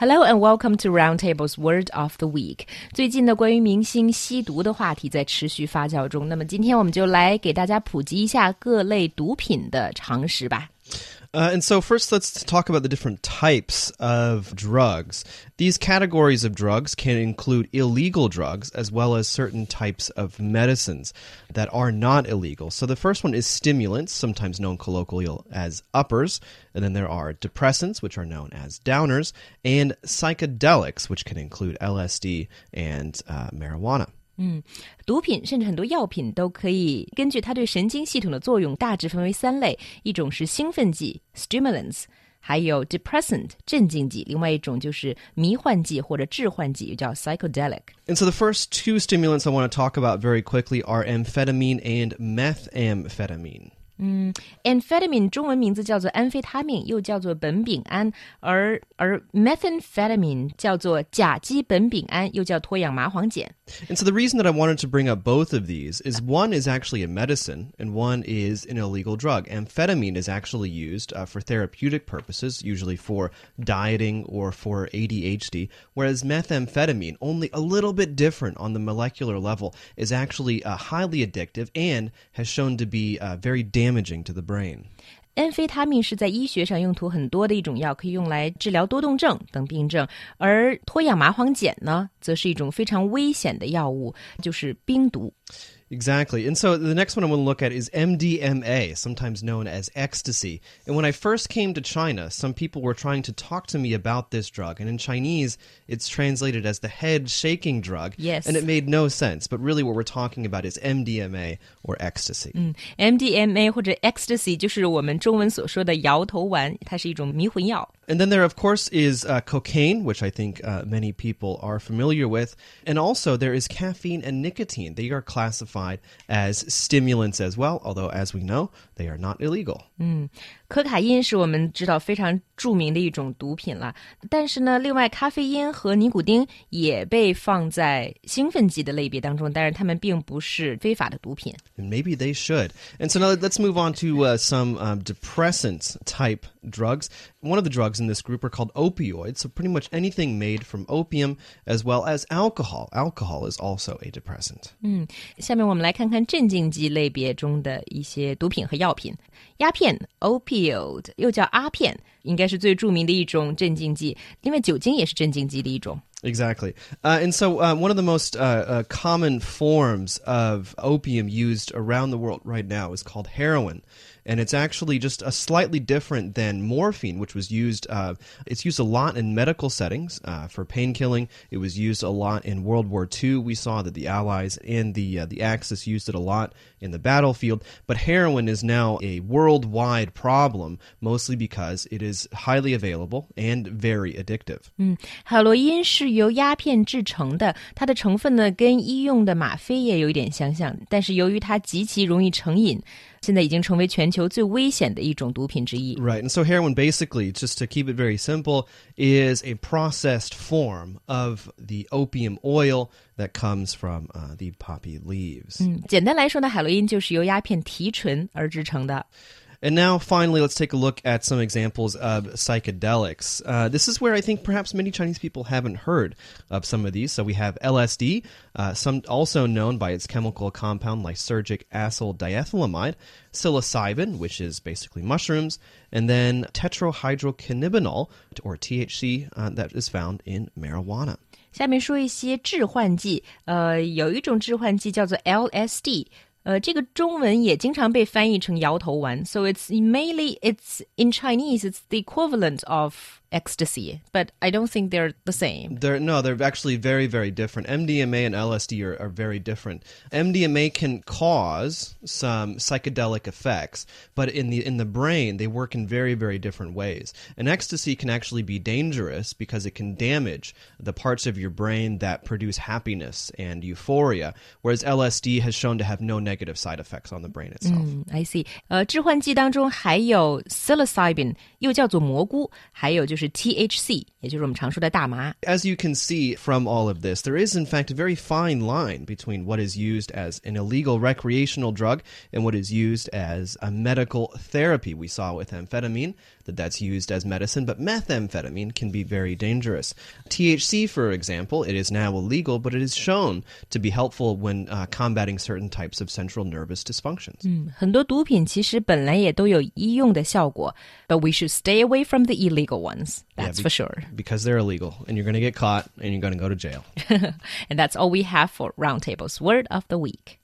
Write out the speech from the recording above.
Hello and welcome to Roundtable's Word of the Week。最近呢，关于明星吸毒的话题在持续发酵中。那么今天我们就来给大家普及一下各类毒品的常识吧。Uh, and so, first, let's talk about the different types of drugs. These categories of drugs can include illegal drugs as well as certain types of medicines that are not illegal. So, the first one is stimulants, sometimes known colloquially as uppers. And then there are depressants, which are known as downers, and psychedelics, which can include LSD and uh, marijuana. 嗯，毒品甚至很多药品都可以根据它对神经系统的作用，大致分为三类：一种是兴奋剂 （stimulants），还有 depressant 镇静剂，另外一种就是迷幻剂或者致幻剂，又叫 psychedelic。And so the first two stimulants I want to talk about very quickly are amphetamine and methamphetamine. 嗯，amphetamine 中文名字叫做安非他命，又叫做苯丙胺，而而 methamphetamine 叫做甲基苯丙胺，又叫脱氧麻黄碱。And so the reason that I wanted to bring up both of these is one is actually a medicine and one is an illegal drug. Amphetamine is actually used uh, for therapeutic purposes, usually for dieting or for ADHD, whereas methamphetamine, only a little bit different on the molecular level, is actually uh, highly addictive and has shown to be uh, very damaging to the brain. 非他命是在医学上用途很多的一种药，可以用来治疗多动症等病症。而脱氧麻黄碱呢，则是一种非常危险的药物，就是冰毒。Exactly. And so the next one I want to look at is MDMA, sometimes known as ecstasy. And when I first came to China, some people were trying to talk to me about this drug. And in Chinese, it's translated as the head shaking drug. Yes. And it made no sense. But really, what we're talking about is MDMA or ecstasy. 嗯，MDMA 或者 ecstasy 就是我们中文所说的摇头丸，它是一种迷魂药。 And then there, of course, is uh, cocaine, which I think uh, many people are familiar with. And also, there is caffeine and nicotine. They are classified as stimulants as well, although, as we know, they are not illegal. 嗯，可卡因是我们知道非常着名的一种毒品了。但是呢，另外咖啡因和尼古丁也被放在兴奋剂的类别当中，但是它们并不是非法的毒品。And maybe they should. And so now let's move on to uh, some um, depressant type drugs. One of the drugs in this group are called opioids. So pretty much anything made from opium as well as alcohol. Alcohol is also a depressant. 嗯，下面我们来看看镇静剂类别中的一些毒品和药品。鸦片 （opioid） 又叫阿片，应该是最着名的一种镇静剂。因为酒精也是镇静剂的一种。 Exactly. Uh, and so, uh, one of the most uh, uh, common forms of opium used around the world right now is called heroin. And it's actually just a slightly different than morphine, which was used. Uh, it's used a lot in medical settings uh, for pain killing. It was used a lot in World War II. We saw that the Allies and the the Axis used it a lot in the battlefield. But heroin is now a worldwide problem, mostly because it is highly available and very addictive. 嗯，海洛因是 由鸦片制成的，它的成分呢跟医用的吗啡也有一点相像，但是由于它极其容易成瘾，现在已经成为全球最危险的一种毒品之一。 Right. And so heroin basically, just to keep it very simple, is a processed form of the opium oil that comes from uh, the poppy leaves. 嗯，简单来说呢，海洛因就是由鸦片提纯而制成的。 and now, finally, let's take a look at some examples of psychedelics. Uh, this is where I think perhaps many Chinese people haven't heard of some of these. So we have LSD, uh, some also known by its chemical compound lysergic acid diethylamide, psilocybin, which is basically mushrooms, and then tetrahydrocannabinol, or THC, uh, that is found in marijuana. 下面说一些致幻剂，呃，有一种致幻剂叫做 LSD，呃，这个中文也经常被翻译成摇头丸，so it's mainly it's in Chinese it's the equivalent of ecstasy, but I don't think they're the same. They're no, they're actually very, very different. MDMA and LSD are, are very different. MDMA can cause some psychedelic effects, but in the in the brain they work in very, very different ways. And ecstasy can actually be dangerous because it can damage the parts of your brain that produce happiness and euphoria, whereas LSD has shown to have no negative side effects on the brain itself. 嗯，I see。呃，致幻剂当中还有 psilocybin，又叫做蘑菇，还有就是 THC，也就是我们常说的大麻。 As you can see from all of this, there is in fact a very fine line between what is used as an illegal recreational drug and what is used as a medical therapy. We saw with amphetamine, the that that's used as medicine, but methamphetamine can be very dangerous. THC, for example, it is now illegal, but it is shown to be helpful when uh, combating certain types of central nervous dysfunctions. 很多毒品其实本来也都有医用的效果，but we should stay away from the illegal ones. That's be- for sure. Because they're illegal, and you're going to get caught, and you're going to go to jail. And that's all we have for Roundtable's Word of the Week.